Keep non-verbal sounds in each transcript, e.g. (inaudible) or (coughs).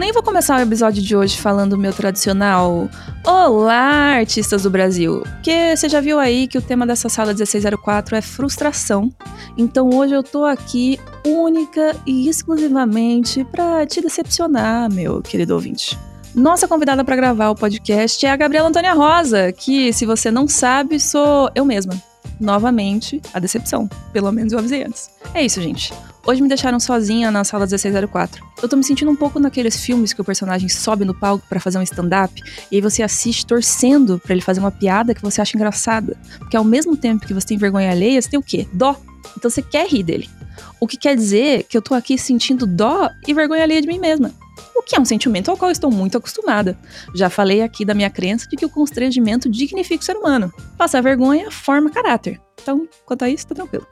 Nem vou começar o episódio de hoje falando o meu tradicional Olá, artistas do Brasil! Porque você já viu aí que o tema dessa sala 1604 é frustração. Então hoje eu tô aqui única e exclusivamente para te decepcionar, meu querido ouvinte. Nossa convidada para gravar o podcast é a Gabriela Antônia Rosa, que, se você não sabe, sou eu mesma. Novamente, a decepção. Pelo menos eu avisei antes. É isso, gente. Hoje me deixaram sozinha na sala 1604. Eu tô me sentindo um pouco naqueles filmes que o personagem sobe no palco para fazer um stand-up e aí você assiste torcendo para ele fazer uma piada que você acha engraçada. Porque ao mesmo tempo que você tem vergonha alheia, você tem o quê? Dó. Então você quer rir dele. O que quer dizer que eu tô aqui sentindo dó e vergonha alheia de mim mesma. O que é um sentimento ao qual estou muito acostumada. Já falei aqui da minha crença de que o constrangimento dignifica o ser humano. Passar vergonha forma caráter. Então, quanto a isso, tá tranquilo.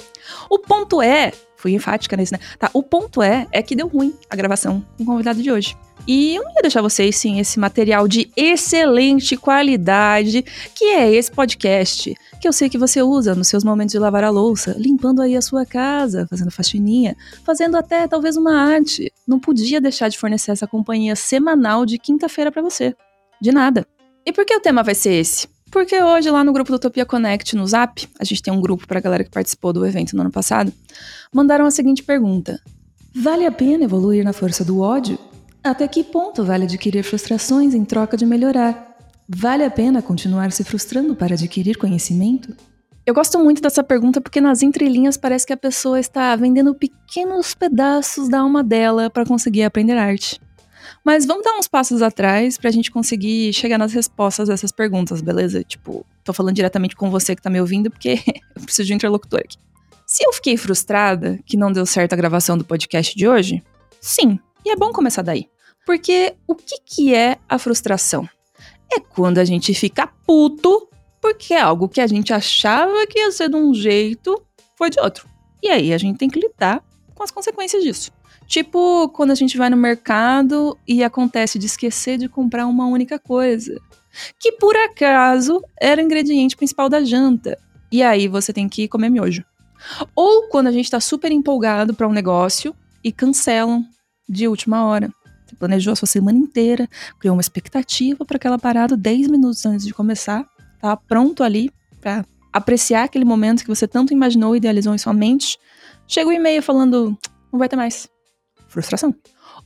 O ponto é Fui enfática nesse, né? Tá, o ponto é, é que deu ruim a gravação com o convidado de hoje. E eu não ia deixar vocês sem esse material de excelente qualidade, que é esse podcast, que eu sei que você usa nos seus momentos de lavar a louça, limpando aí a sua casa, fazendo faxininha, fazendo até talvez uma arte. Não podia deixar de fornecer essa companhia semanal de quinta-feira para você. De nada. E por que o tema vai ser esse? Porque hoje, lá no grupo do Utopia Connect, no Zap, a gente tem um grupo pra galera que participou do evento no ano passado, mandaram a seguinte pergunta: Vale a pena evoluir na força do ódio? Até que ponto vale adquirir frustrações em troca de melhorar? Vale a pena continuar se frustrando para adquirir conhecimento? Eu gosto muito dessa pergunta porque nas entrelinhas parece que a pessoa está vendendo pequenos pedaços da alma dela para conseguir aprender arte. Mas vamos dar uns passos atrás pra gente conseguir chegar nas respostas dessas perguntas, beleza? Tipo, tô falando diretamente com você que tá me ouvindo porque (laughs) eu preciso de um interlocutor aqui. Se eu fiquei frustrada que não deu certo a gravação do podcast de hoje, sim, e é bom começar daí. Porque o que, que é a frustração? É quando a gente fica puto porque é algo que a gente achava que ia ser de um jeito foi de outro. E aí a gente tem que lidar com as consequências disso. Tipo quando a gente vai no mercado e acontece de esquecer de comprar uma única coisa, que por acaso era o ingrediente principal da janta. E aí você tem que comer miojo. Ou quando a gente tá super empolgado para um negócio e cancelam de última hora. Você planejou a sua semana inteira, criou uma expectativa para aquela parada 10 minutos antes de começar, tá pronto ali para apreciar aquele momento que você tanto imaginou e idealizou em sua mente. Chega o um e-mail falando: não vai ter mais frustração.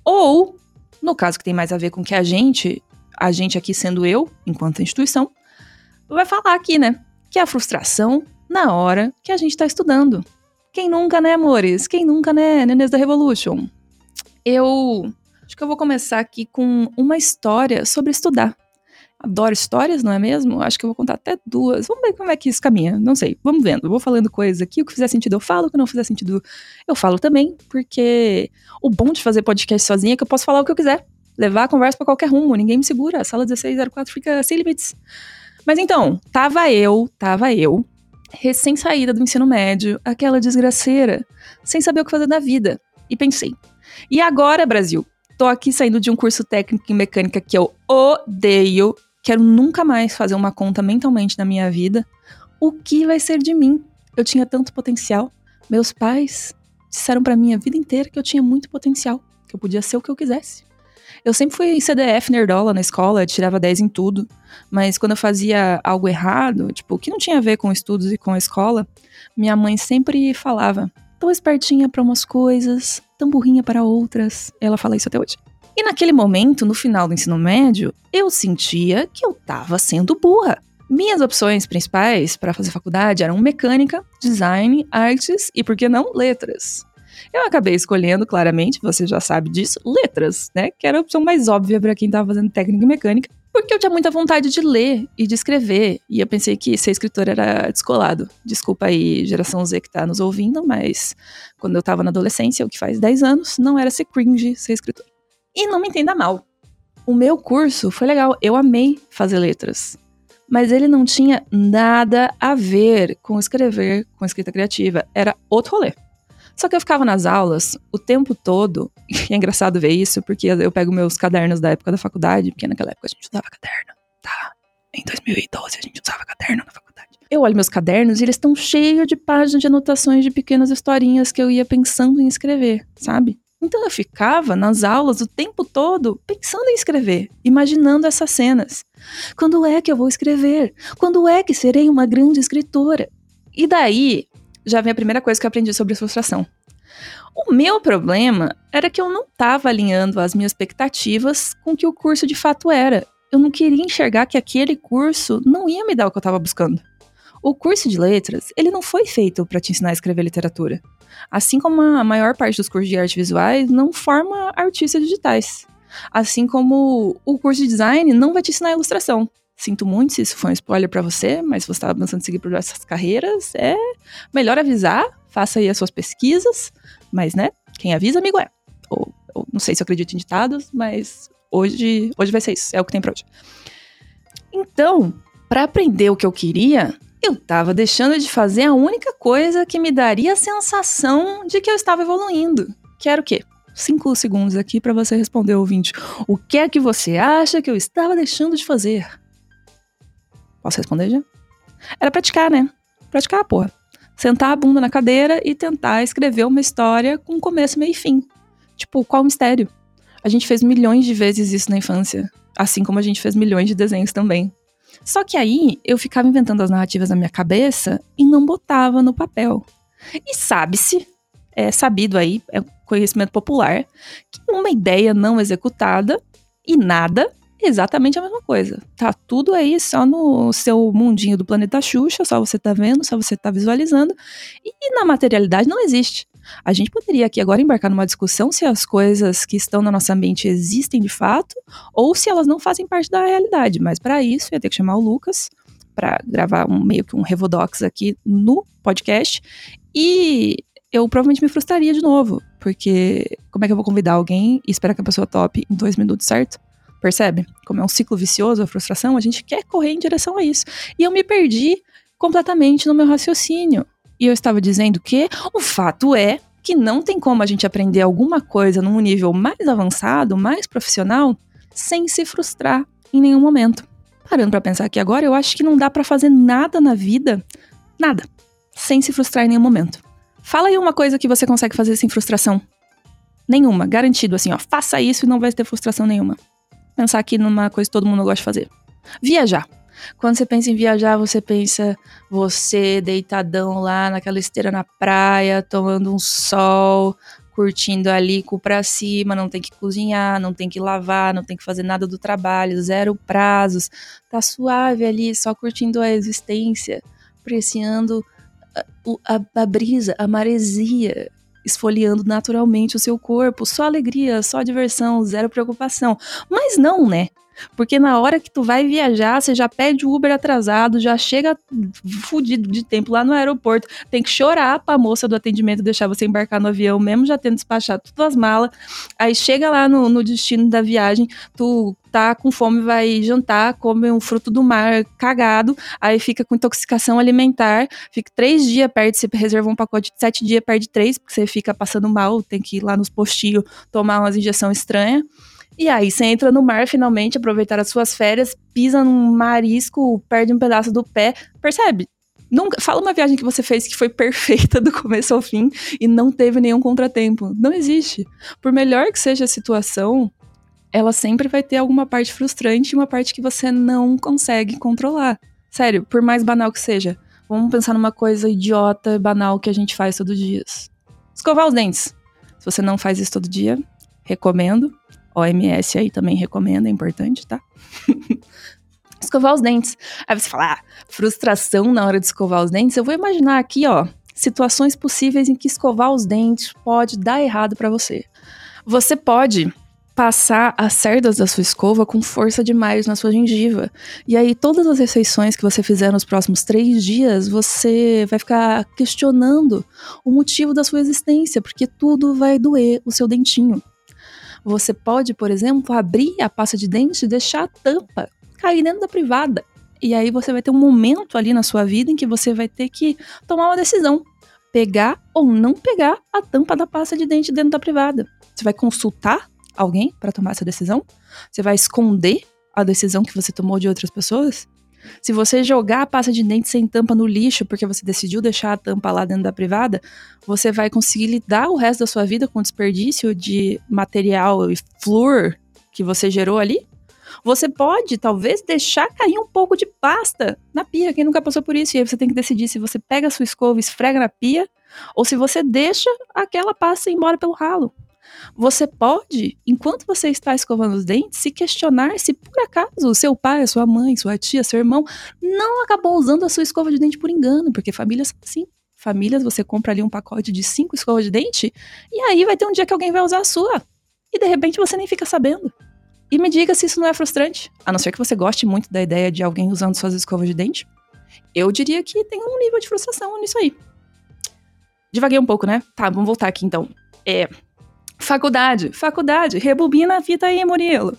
Ou, no caso que tem mais a ver com que a gente, a gente aqui sendo eu, enquanto instituição, vai falar aqui, né? Que é a frustração na hora que a gente está estudando. Quem nunca, né, amores? Quem nunca, né, Nenês da Revolution? Eu acho que eu vou começar aqui com uma história sobre estudar. Adoro histórias, não é mesmo? Acho que eu vou contar até duas. Vamos ver como é que isso caminha. Não sei. Vamos vendo. Eu vou falando coisas aqui. O que fizer sentido eu falo. O que não fizer sentido eu falo também. Porque o bom de fazer podcast sozinha é que eu posso falar o que eu quiser. Levar a conversa para qualquer rumo. Ninguém me segura. A sala 1604 fica sem limites. Mas então, tava eu, tava eu, recém-saída do ensino médio, aquela desgraceira, sem saber o que fazer da vida. E pensei. E agora, Brasil? Tô aqui saindo de um curso técnico em mecânica que eu odeio Quero nunca mais fazer uma conta mentalmente na minha vida. O que vai ser de mim? Eu tinha tanto potencial. Meus pais disseram para mim a vida inteira que eu tinha muito potencial, que eu podia ser o que eu quisesse. Eu sempre fui CDF nerdola na escola, tirava 10 em tudo, mas quando eu fazia algo errado, tipo, que não tinha a ver com estudos e com a escola, minha mãe sempre falava: "Tão espertinha para umas coisas, tão burrinha para outras". Ela fala isso até hoje. E naquele momento, no final do ensino médio, eu sentia que eu estava sendo burra. Minhas opções principais para fazer faculdade eram mecânica, design, artes e, por que não, letras. Eu acabei escolhendo, claramente, você já sabe disso, letras, né? Que era a opção mais óbvia para quem estava fazendo técnica mecânica, porque eu tinha muita vontade de ler e de escrever, e eu pensei que ser escritor era descolado. Desculpa aí, geração Z que tá nos ouvindo, mas quando eu estava na adolescência, o que faz 10 anos, não era ser cringe ser escritor. E não me entenda mal. O meu curso foi legal, eu amei fazer letras. Mas ele não tinha nada a ver com escrever, com escrita criativa. Era outro rolê. Só que eu ficava nas aulas o tempo todo, (laughs) e é engraçado ver isso, porque eu pego meus cadernos da época da faculdade, porque naquela época a gente usava caderno, tá? Em 2012 a gente usava caderno na faculdade. Eu olho meus cadernos e eles estão cheios de páginas de anotações de pequenas historinhas que eu ia pensando em escrever, sabe? Então eu ficava nas aulas o tempo todo pensando em escrever, imaginando essas cenas. Quando é que eu vou escrever? Quando é que serei uma grande escritora? E daí já vem a primeira coisa que eu aprendi sobre frustração. O meu problema era que eu não estava alinhando as minhas expectativas com o que o curso de fato era. Eu não queria enxergar que aquele curso não ia me dar o que eu estava buscando. O curso de letras, ele não foi feito para te ensinar a escrever literatura. Assim como a maior parte dos cursos de artes visuais não forma artistas digitais. Assim como o curso de design não vai te ensinar ilustração. Sinto muito se isso foi um spoiler para você, mas se você está pensando em seguir por essas carreiras, é melhor avisar, faça aí as suas pesquisas, mas né, quem avisa, amigo é. Ou, ou não sei se eu acredito em ditados, mas hoje, hoje vai ser isso, é o que tem pra hoje. Então, para aprender o que eu queria, eu estava deixando de fazer a única coisa que me daria a sensação de que eu estava evoluindo. Que era o quê? Cinco segundos aqui para você responder, ouvinte. O que é que você acha que eu estava deixando de fazer? Posso responder já? Era praticar, né? Praticar, porra. Sentar a bunda na cadeira e tentar escrever uma história com começo, meio e fim. Tipo, qual o mistério? A gente fez milhões de vezes isso na infância. Assim como a gente fez milhões de desenhos também. Só que aí eu ficava inventando as narrativas na minha cabeça e não botava no papel. E sabe-se, é sabido aí, é conhecimento popular, que uma ideia não executada e nada é exatamente a mesma coisa. Tá tudo aí só no seu mundinho do planeta Xuxa, só você tá vendo, só você tá visualizando. E na materialidade não existe. A gente poderia aqui agora embarcar numa discussão se as coisas que estão na nossa mente existem de fato ou se elas não fazem parte da realidade. Mas para isso, eu ia ter que chamar o Lucas para gravar um, meio que um Revodox aqui no podcast. E eu provavelmente me frustraria de novo, porque como é que eu vou convidar alguém e esperar que a pessoa tope em dois minutos, certo? Percebe? Como é um ciclo vicioso a frustração, a gente quer correr em direção a isso. E eu me perdi completamente no meu raciocínio. E eu estava dizendo que o fato é que não tem como a gente aprender alguma coisa num nível mais avançado, mais profissional, sem se frustrar em nenhum momento. Parando para pensar aqui agora, eu acho que não dá para fazer nada na vida, nada, sem se frustrar em nenhum momento. Fala aí uma coisa que você consegue fazer sem frustração. Nenhuma, garantido assim, ó, faça isso e não vai ter frustração nenhuma. Pensar aqui numa coisa que todo mundo gosta de fazer. Viajar. Quando você pensa em viajar, você pensa você deitadão lá naquela esteira na praia, tomando um sol, curtindo ali com pra cima, não tem que cozinhar, não tem que lavar, não tem que fazer nada do trabalho, zero prazos, tá suave ali, só curtindo a existência, apreciando a, a, a brisa, a maresia, esfoliando naturalmente o seu corpo, só alegria, só diversão, zero preocupação. Mas não, né? Porque na hora que tu vai viajar, você já pede o Uber atrasado, já chega fudido de tempo lá no aeroporto, tem que chorar pra moça do atendimento deixar você embarcar no avião, mesmo já tendo despachado todas as malas. Aí chega lá no, no destino da viagem, tu tá com fome, vai jantar, come um fruto do mar cagado, aí fica com intoxicação alimentar, fica três dias, perde, você reservou um pacote de sete dias, perde três, porque você fica passando mal, tem que ir lá nos postinhos tomar umas injeções estranhas. E aí você entra no mar finalmente, aproveitar as suas férias, pisa num marisco, perde um pedaço do pé. Percebe? Nunca, fala uma viagem que você fez que foi perfeita do começo ao fim e não teve nenhum contratempo. Não existe. Por melhor que seja a situação, ela sempre vai ter alguma parte frustrante e uma parte que você não consegue controlar. Sério, por mais banal que seja. Vamos pensar numa coisa idiota, banal que a gente faz todos os dias. Escovar os dentes. Se você não faz isso todo dia, recomendo. OMS aí também recomenda, é importante, tá? (laughs) escovar os dentes. Aí você fala, ah, frustração na hora de escovar os dentes. Eu vou imaginar aqui, ó, situações possíveis em que escovar os dentes pode dar errado para você. Você pode passar as cerdas da sua escova com força demais na sua gengiva. E aí, todas as refeições que você fizer nos próximos três dias, você vai ficar questionando o motivo da sua existência, porque tudo vai doer o seu dentinho. Você pode, por exemplo, abrir a pasta de dente e deixar a tampa cair dentro da privada. E aí você vai ter um momento ali na sua vida em que você vai ter que tomar uma decisão. Pegar ou não pegar a tampa da pasta de dente dentro da privada. Você vai consultar alguém para tomar essa decisão? Você vai esconder a decisão que você tomou de outras pessoas? Se você jogar a pasta de dente sem tampa no lixo, porque você decidiu deixar a tampa lá dentro da privada, você vai conseguir lidar o resto da sua vida com o desperdício de material e flúor que você gerou ali? Você pode, talvez, deixar cair um pouco de pasta na pia. Quem nunca passou por isso? E aí você tem que decidir se você pega a sua escova e esfrega na pia ou se você deixa aquela pasta ir embora pelo ralo. Você pode, enquanto você está escovando os dentes, se questionar se por acaso seu pai, sua mãe, sua tia, seu irmão não acabou usando a sua escova de dente por engano, porque famílias são assim. Famílias, você compra ali um pacote de cinco escovas de dente e aí vai ter um dia que alguém vai usar a sua. E de repente você nem fica sabendo. E me diga se isso não é frustrante, a não ser que você goste muito da ideia de alguém usando suas escovas de dente. Eu diria que tem um nível de frustração nisso aí. Devaguei um pouco, né? Tá, vamos voltar aqui então. É, Faculdade, faculdade, rebobina a fita aí, Murilo.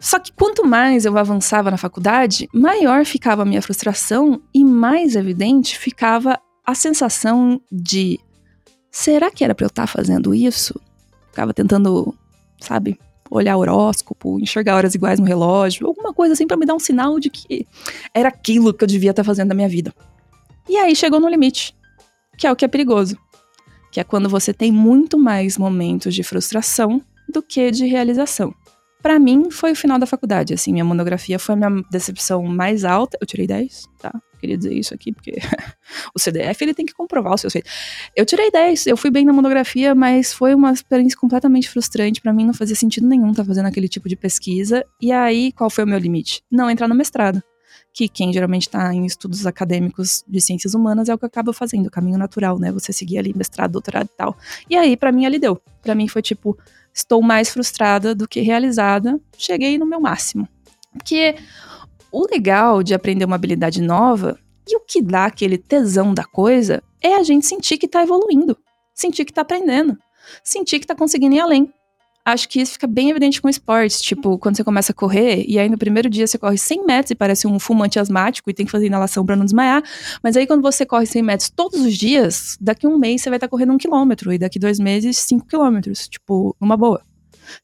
Só que quanto mais eu avançava na faculdade, maior ficava a minha frustração e mais evidente ficava a sensação de será que era para eu estar tá fazendo isso? Ficava tentando, sabe, olhar horóscopo, enxergar horas iguais no relógio, alguma coisa assim para me dar um sinal de que era aquilo que eu devia estar tá fazendo na minha vida. E aí chegou no limite, que é o que é perigoso que é quando você tem muito mais momentos de frustração do que de realização. Para mim, foi o final da faculdade, assim, minha monografia foi a minha decepção mais alta. Eu tirei 10, tá? Queria dizer isso aqui, porque (laughs) o CDF ele tem que comprovar o seu feito. Eu tirei 10, eu fui bem na monografia, mas foi uma experiência completamente frustrante. para mim não fazia sentido nenhum estar tá fazendo aquele tipo de pesquisa. E aí, qual foi o meu limite? Não entrar no mestrado que quem geralmente está em estudos acadêmicos de ciências humanas é o que acaba fazendo, o caminho natural, né? Você seguir ali mestrado, doutorado e tal. E aí, para mim, ali deu. Para mim foi tipo, estou mais frustrada do que realizada, cheguei no meu máximo. Porque o legal de aprender uma habilidade nova e o que dá aquele tesão da coisa é a gente sentir que está evoluindo, sentir que está aprendendo, sentir que está conseguindo ir além acho que isso fica bem evidente com esportes. Tipo, quando você começa a correr, e aí no primeiro dia você corre 100 metros e parece um fumante asmático e tem que fazer inalação para não desmaiar. Mas aí quando você corre 100 metros todos os dias, daqui um mês você vai estar tá correndo um quilômetro, e daqui dois meses, cinco quilômetros. Tipo, uma boa.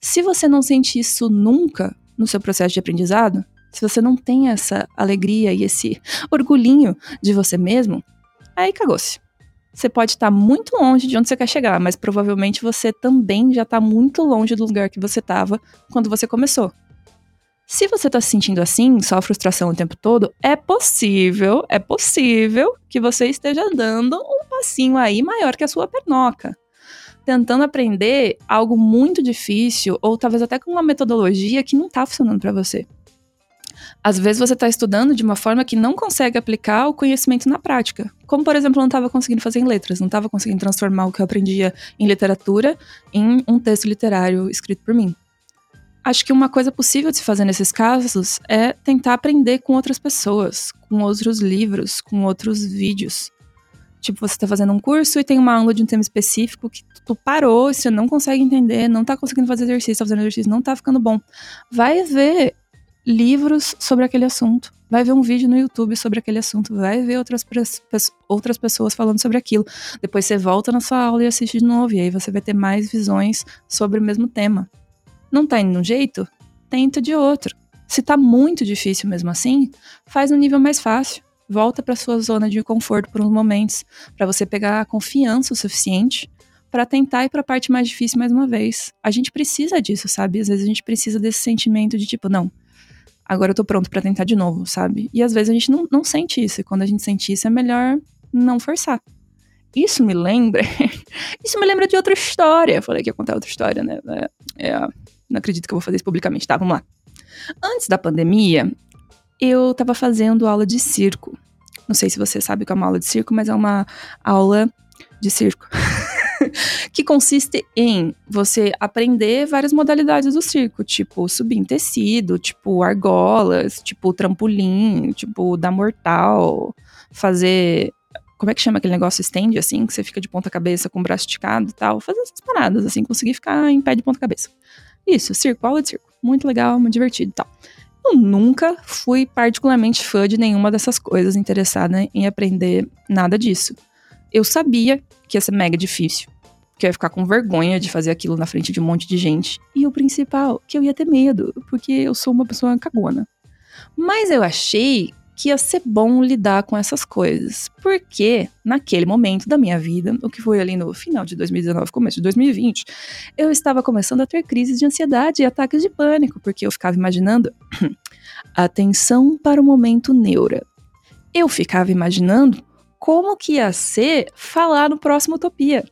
Se você não sente isso nunca no seu processo de aprendizado, se você não tem essa alegria e esse orgulhinho de você mesmo, aí cagou-se você pode estar muito longe de onde você quer chegar, mas provavelmente você também já está muito longe do lugar que você estava quando você começou. Se você está se sentindo assim, só frustração o tempo todo, é possível, é possível que você esteja dando um passinho aí maior que a sua pernoca. Tentando aprender algo muito difícil, ou talvez até com uma metodologia que não está funcionando para você. Às vezes você está estudando de uma forma que não consegue aplicar o conhecimento na prática. Como, por exemplo, eu não estava conseguindo fazer em letras, não estava conseguindo transformar o que eu aprendia em literatura em um texto literário escrito por mim. Acho que uma coisa possível de se fazer nesses casos é tentar aprender com outras pessoas, com outros livros, com outros vídeos. Tipo, você está fazendo um curso e tem uma aula de um tema específico que tu parou, você não consegue entender, não está conseguindo fazer exercício, está fazendo exercício, não está ficando bom. Vai ver livros sobre aquele assunto, vai ver um vídeo no YouTube sobre aquele assunto, vai ver outras, outras pessoas falando sobre aquilo. Depois você volta na sua aula e assiste de novo, e aí você vai ter mais visões sobre o mesmo tema. Não tá indo de um jeito? Tenta de outro. Se tá muito difícil mesmo assim, faz um nível mais fácil. Volta para sua zona de conforto por uns momentos, para você pegar a confiança o suficiente para tentar ir para a parte mais difícil mais uma vez. A gente precisa disso, sabe? Às vezes a gente precisa desse sentimento de tipo, não, agora eu tô pronto para tentar de novo, sabe? E às vezes a gente não, não sente isso, e quando a gente sente isso é melhor não forçar. Isso me lembra. (laughs) isso me lembra de outra história. Eu falei que ia contar outra história, né? É, é, não acredito que eu vou fazer isso publicamente. Tá, vamos lá. Antes da pandemia, eu tava fazendo aula de circo. Não sei se você sabe o que é uma aula de circo, mas é uma aula de circo. (laughs) que consiste em você aprender várias modalidades do circo, tipo subir em tecido, tipo argolas, tipo trampolim, tipo dar mortal, fazer como é que chama aquele negócio stand, assim, que você fica de ponta cabeça com o braço esticado e tal, fazer essas paradas, assim, conseguir ficar em pé de ponta cabeça. Isso, circo, aula de circo. Muito legal, muito divertido e tal. Eu nunca fui particularmente fã de nenhuma dessas coisas, interessada em aprender nada disso. Eu sabia que ia ser mega difícil, que eu ia ficar com vergonha de fazer aquilo na frente de um monte de gente. E o principal, que eu ia ter medo, porque eu sou uma pessoa cagona. Mas eu achei que ia ser bom lidar com essas coisas. Porque, naquele momento da minha vida, o que foi ali no final de 2019, começo de 2020, eu estava começando a ter crises de ansiedade e ataques de pânico, porque eu ficava imaginando. (clears throat) atenção para o momento neura. Eu ficava imaginando como que ia ser falar no próximo Utopia.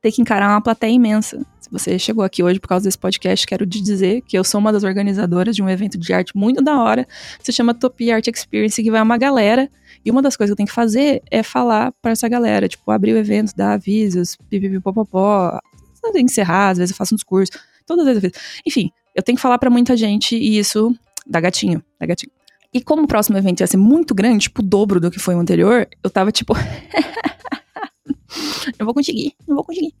Ter que encarar uma plateia imensa. Se você chegou aqui hoje por causa desse podcast, quero te dizer que eu sou uma das organizadoras de um evento de arte muito da hora, que se chama Utopia Art Experience, que vai uma galera. E uma das coisas que eu tenho que fazer é falar para essa galera, tipo, abrir o evento, dar avisos, pipipipopopó, encerrar, às vezes eu faço um discurso, todas as vezes. Enfim, eu tenho que falar para muita gente e isso dá gatinho, dá gatinho. E como o próximo evento ia ser muito grande, tipo o dobro do que foi o anterior, eu tava tipo. (laughs) não vou conseguir, não vou conseguir.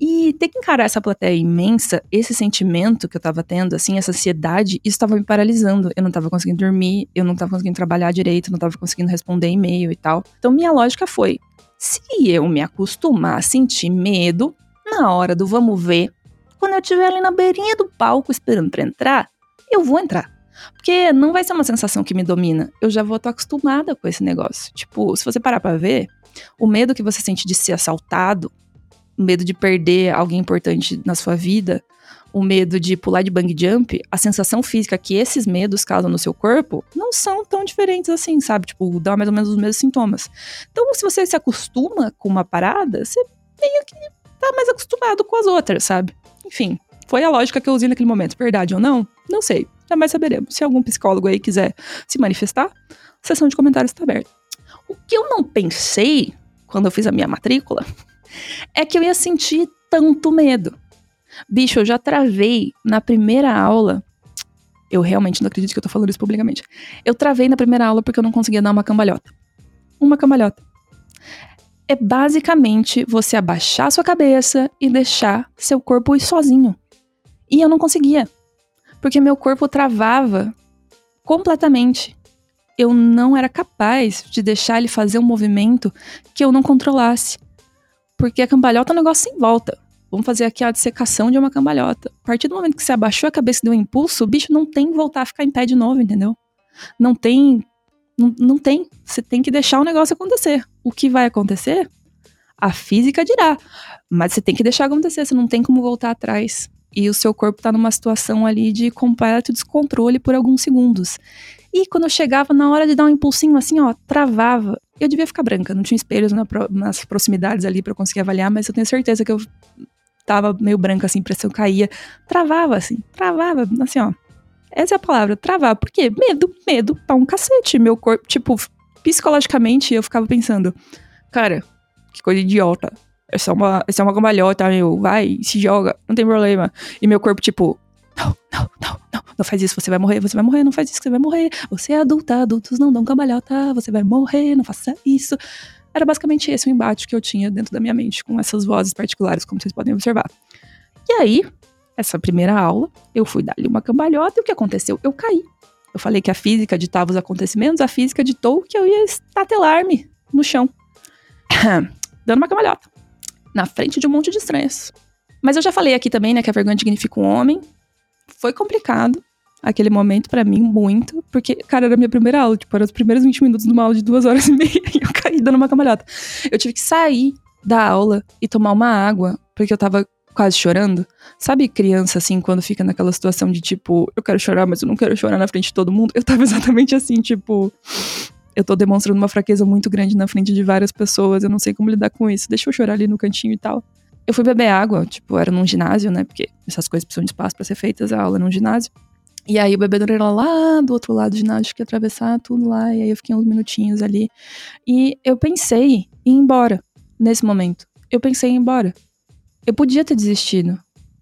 E ter que encarar essa plateia imensa, esse sentimento que eu tava tendo, assim, essa ansiedade, isso tava me paralisando. Eu não tava conseguindo dormir, eu não tava conseguindo trabalhar direito, não tava conseguindo responder e-mail e tal. Então minha lógica foi: se eu me acostumar a sentir medo, na hora do vamos ver, quando eu estiver ali na beirinha do palco esperando para entrar, eu vou entrar. Porque não vai ser uma sensação que me domina. Eu já vou estar acostumada com esse negócio. Tipo, se você parar pra ver, o medo que você sente de ser assaltado, o medo de perder alguém importante na sua vida, o medo de pular de bang jump, a sensação física que esses medos causam no seu corpo não são tão diferentes assim, sabe? Tipo, dá mais ou menos os mesmos sintomas. Então, se você se acostuma com uma parada, você meio que tá mais acostumado com as outras, sabe? Enfim, foi a lógica que eu usei naquele momento. Verdade ou não? Não sei. Jamais saberemos. Se algum psicólogo aí quiser se manifestar, a sessão de comentários está aberta. O que eu não pensei quando eu fiz a minha matrícula é que eu ia sentir tanto medo. Bicho, eu já travei na primeira aula. Eu realmente não acredito que eu tô falando isso publicamente. Eu travei na primeira aula porque eu não conseguia dar uma cambalhota. Uma cambalhota. É basicamente você abaixar sua cabeça e deixar seu corpo ir sozinho. E eu não conseguia, porque meu corpo travava completamente. Eu não era capaz de deixar ele fazer um movimento que eu não controlasse. Porque a cambalhota é um negócio sem volta. Vamos fazer aqui a dissecação de uma cambalhota. A partir do momento que você abaixou a cabeça e deu um impulso, o bicho não tem que voltar a ficar em pé de novo, entendeu? Não tem. Não, não tem. Você tem que deixar o negócio acontecer. O que vai acontecer? A física dirá. Mas você tem que deixar acontecer, você não tem como voltar atrás e o seu corpo está numa situação ali de completo descontrole por alguns segundos. E quando eu chegava na hora de dar um impulsinho assim, ó, travava. Eu devia ficar branca, não tinha espelhos na pro, nas proximidades ali para conseguir avaliar, mas eu tenho certeza que eu tava meio branca assim, pressão caía, travava assim, travava, assim, ó. Essa é a palavra, travar. Por quê? Medo, medo pra um cacete. Meu corpo, tipo, psicologicamente eu ficava pensando, cara, que coisa idiota. É uma, essa é uma cambalhota, meu. Vai, se joga, não tem problema. E meu corpo, tipo, não, não, não, não, não faz isso, você vai morrer, você vai morrer, não faz isso, você vai morrer. Você é adulta, adultos não dão cambalhota, você vai morrer, não faça isso. Era basicamente esse o embate que eu tinha dentro da minha mente com essas vozes particulares, como vocês podem observar. E aí, essa primeira aula, eu fui dar-lhe uma cambalhota e o que aconteceu? Eu caí. Eu falei que a física ditava os acontecimentos, a física ditou que eu ia estatelar-me no chão, (coughs) dando uma cambalhota na frente de um monte de estranhos. Mas eu já falei aqui também, né, que a vergonha dignifica um homem. Foi complicado aquele momento para mim, muito, porque, cara, era a minha primeira aula, tipo, eram os primeiros 20 minutos de uma aula de duas horas e meia (laughs) e eu caí dando uma camalhota. Eu tive que sair da aula e tomar uma água, porque eu tava quase chorando. Sabe criança, assim, quando fica naquela situação de tipo, eu quero chorar, mas eu não quero chorar na frente de todo mundo? Eu tava (laughs) exatamente assim, tipo, eu tô demonstrando uma fraqueza muito grande na frente de várias pessoas, eu não sei como lidar com isso, deixa eu chorar ali no cantinho e tal. Eu fui beber água, tipo, era num ginásio, né? Porque essas coisas precisam de espaço para ser feitas, a aula num ginásio. E aí o bebedouro era lá do outro lado do ginásio, que atravessar tudo lá, e aí eu fiquei uns minutinhos ali. E eu pensei em ir embora nesse momento. Eu pensei em ir embora. Eu podia ter desistido.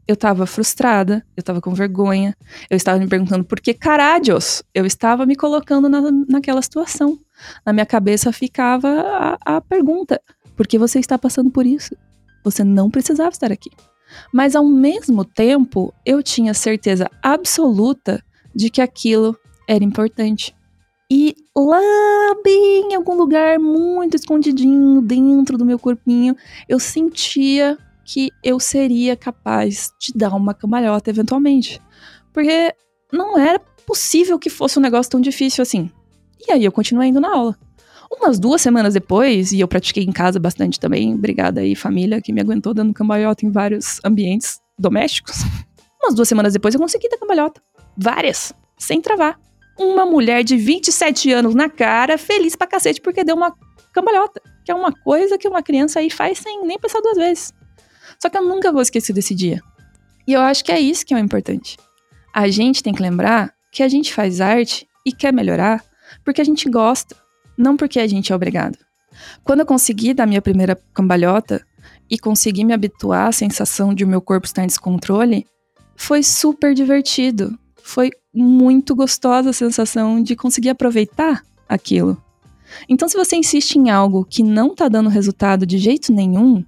Eu tava frustrada, eu tava com vergonha, eu estava me perguntando por que caralhos eu estava me colocando na, naquela situação na minha cabeça ficava a, a pergunta: por que você está passando por isso? Você não precisava estar aqui. Mas ao mesmo tempo, eu tinha certeza absoluta de que aquilo era importante. E lá bem em algum lugar muito escondidinho dentro do meu corpinho, eu sentia que eu seria capaz de dar uma cambalhota eventualmente. Porque não era possível que fosse um negócio tão difícil assim. E aí eu continuei indo na aula. Umas duas semanas depois, e eu pratiquei em casa bastante também, obrigada aí família que me aguentou dando cambalhota em vários ambientes domésticos. (laughs) Umas duas semanas depois eu consegui dar cambalhota. Várias, sem travar. Uma mulher de 27 anos na cara, feliz pra cacete porque deu uma cambalhota, que é uma coisa que uma criança aí faz sem nem pensar duas vezes. Só que eu nunca vou esquecer desse dia. E eu acho que é isso que é o importante. A gente tem que lembrar que a gente faz arte e quer melhorar porque a gente gosta, não porque a gente é obrigado. Quando eu consegui dar minha primeira cambalhota e consegui me habituar à sensação de o meu corpo estar em descontrole, foi super divertido. Foi muito gostosa a sensação de conseguir aproveitar aquilo. Então, se você insiste em algo que não está dando resultado de jeito nenhum,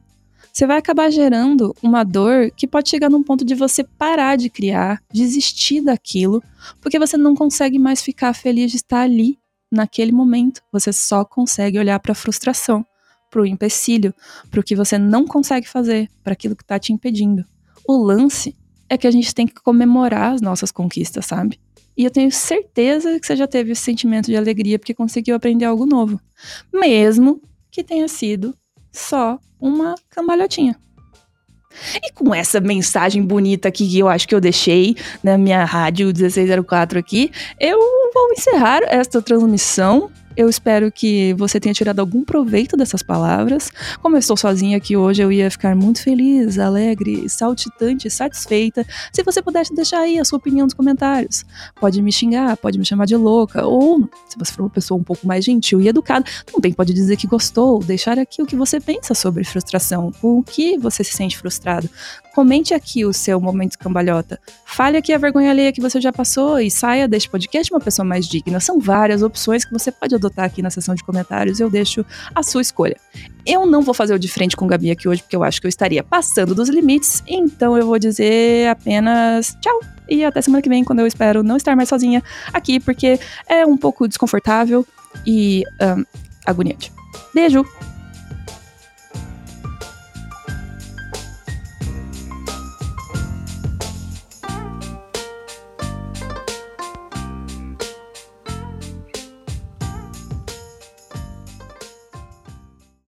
você vai acabar gerando uma dor que pode chegar num ponto de você parar de criar, desistir daquilo, porque você não consegue mais ficar feliz de estar ali naquele momento. Você só consegue olhar para a frustração, para o empecilho, para o que você não consegue fazer, para aquilo que está te impedindo. O lance é que a gente tem que comemorar as nossas conquistas, sabe? E eu tenho certeza que você já teve esse sentimento de alegria porque conseguiu aprender algo novo, mesmo que tenha sido só uma cambalhotinha. E com essa mensagem bonita que eu acho que eu deixei na minha rádio 1604 aqui, eu vou encerrar esta transmissão eu espero que você tenha tirado algum proveito dessas palavras. Como eu estou sozinha aqui hoje, eu ia ficar muito feliz, alegre, saltitante, satisfeita se você pudesse deixar aí a sua opinião nos comentários. Pode me xingar, pode me chamar de louca, ou se você for uma pessoa um pouco mais gentil e educada, também pode dizer que gostou, deixar aqui o que você pensa sobre frustração, o que você se sente frustrado. Comente aqui o seu momento cambalhota. Fale aqui a vergonha alheia que você já passou e saia deste podcast uma pessoa mais digna. São várias opções que você pode adotar aqui na seção de comentários. Eu deixo a sua escolha. Eu não vou fazer o de frente com o Gabi aqui hoje, porque eu acho que eu estaria passando dos limites. Então eu vou dizer apenas tchau. E até semana que vem, quando eu espero não estar mais sozinha aqui, porque é um pouco desconfortável e um, agoniante. Beijo!